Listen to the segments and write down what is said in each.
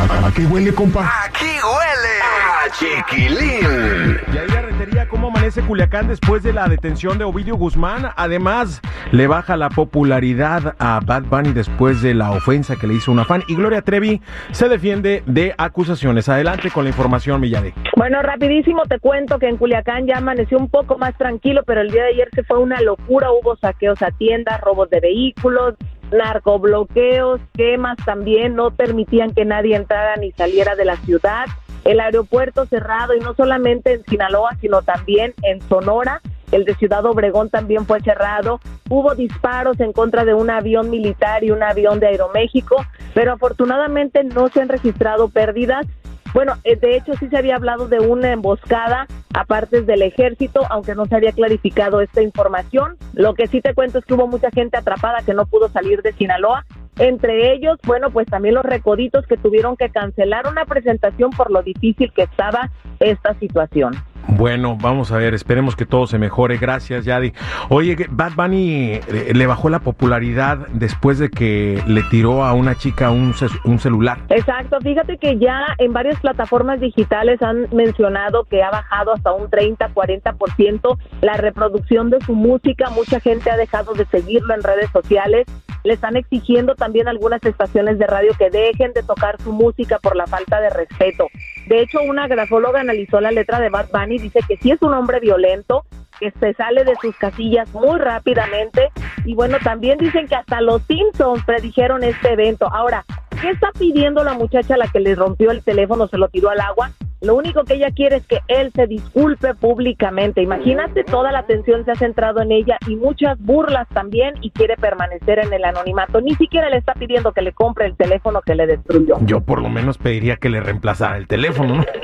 ¿A qué huele, compa? Aquí huele a chiquilín. Yadira Rentería, ¿cómo amanece Culiacán después de la detención de Ovidio Guzmán? Además, le baja la popularidad a Bad Bunny después de la ofensa que le hizo una fan. Y Gloria Trevi se defiende de acusaciones. Adelante con la información, Millade. Bueno, rapidísimo te cuento que en Culiacán ya amaneció un poco más tranquilo, pero el día de ayer se fue una locura. Hubo saqueos a tiendas, robos de vehículos, narcobloqueos, quemas también. No permitían que nadie entrara ni saliera de la ciudad. El aeropuerto cerrado y no solamente en Sinaloa, sino también en Sonora. El de Ciudad Obregón también fue cerrado. Hubo disparos en contra de un avión militar y un avión de Aeroméxico, pero afortunadamente no se han registrado pérdidas. Bueno, eh, de hecho sí se había hablado de una emboscada a partes del ejército, aunque no se había clarificado esta información. Lo que sí te cuento es que hubo mucha gente atrapada que no pudo salir de Sinaloa. Entre ellos, bueno, pues también los recoditos que tuvieron que cancelar una presentación por lo difícil que estaba esta situación. Bueno, vamos a ver, esperemos que todo se mejore. Gracias, Yadi. Oye, Bad Bunny eh, le bajó la popularidad después de que le tiró a una chica un, un celular. Exacto, fíjate que ya en varias plataformas digitales han mencionado que ha bajado hasta un 30-40% la reproducción de su música, mucha gente ha dejado de seguirlo en redes sociales, le están exigiendo también algunas estaciones de radio que dejen de tocar su música por la falta de respeto. De hecho, una grafóloga analizó la letra de Bad Bunny y dice que sí es un hombre violento, que se sale de sus casillas muy rápidamente y bueno, también dicen que hasta los Simpsons predijeron este evento. Ahora, ¿qué está pidiendo la muchacha a la que le rompió el teléfono, se lo tiró al agua? Lo único que ella quiere es que él se disculpe públicamente. Imagínate, toda la atención se ha centrado en ella y muchas burlas también y quiere permanecer en el anonimato. Ni siquiera le está pidiendo que le compre el teléfono que le destruyó. Yo por lo menos pediría que le reemplazara el teléfono, ¿no?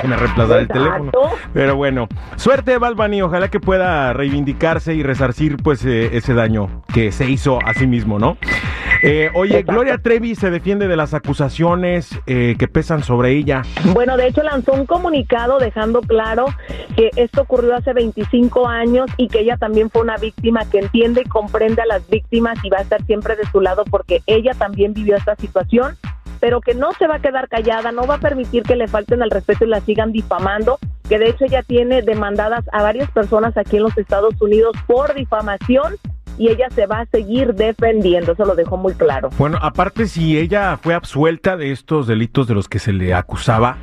Que me reemplazara el teléfono. Pero bueno, suerte Bad Bunny, ojalá que pueda reivindicarse y resarcir pues eh, ese daño que se hizo a sí mismo, ¿no? Eh, oye, Exacto. Gloria Trevi se defiende de las acusaciones eh, que pesan sobre ella. Bueno, de hecho lanzó un comunicado dejando claro que esto ocurrió hace 25 años y que ella también fue una víctima que entiende y comprende a las víctimas y va a estar siempre de su lado porque ella también vivió esta situación, pero que no se va a quedar callada, no va a permitir que le falten al respeto y la sigan difamando, que de hecho ella tiene demandadas a varias personas aquí en los Estados Unidos por difamación y ella se va a seguir defendiendo, eso lo dejó muy claro. Bueno, aparte si ella fue absuelta de estos delitos de los que se le acusaba,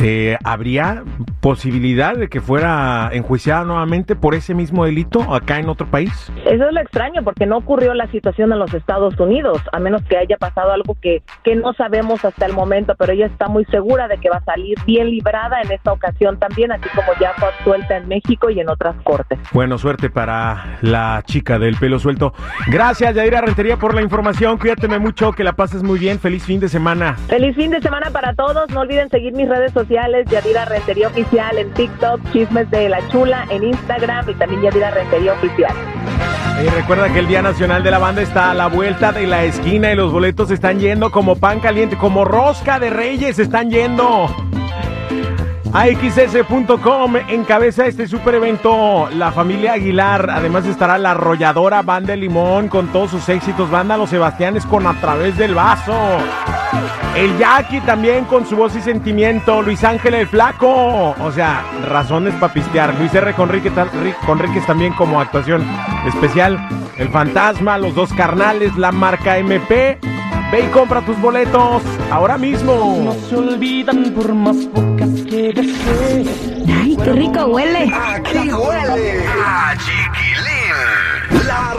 eh, ¿habría posibilidad de que fuera enjuiciada nuevamente por ese mismo delito acá en otro país? Eso es lo extraño, porque no ocurrió la situación en los Estados Unidos, a menos que haya pasado algo que, que no sabemos hasta el momento, pero ella está muy segura de que va a salir bien librada en esta ocasión también, así como ya fue absuelta en México y en otras cortes. Bueno, suerte para la chica del pelo suelto. Gracias, Yadira Rentería, por la información. Cuídateme mucho, que la pases muy bien. Feliz fin de semana. Feliz fin de semana para todos, no olviden seguir mis redes sociales, Yadira Rentería Oficial en TikTok, Chismes de la Chula en Instagram y también Yadira Rentería Oficial. Y recuerda que el Día Nacional de la Banda está a la vuelta de la esquina y los boletos están yendo como pan caliente, como rosca de reyes están yendo. AXS.com encabeza este super evento la familia Aguilar. Además estará la arrolladora Banda Limón con todos sus éxitos. Banda Los Sebastianes con A través del vaso. El Jackie también con su voz y sentimiento. Luis Ángel el Flaco. O sea, razones para pistear. Luis R. Conríquez, Conríquez también como actuación especial. El Fantasma, los dos carnales, la marca MP. Ve y compra tus boletos ahora mismo. No se olvidan por más bocas que desee. ¡Ay, qué rico huele! ¡Aquí huele! ¡A chiquilín! La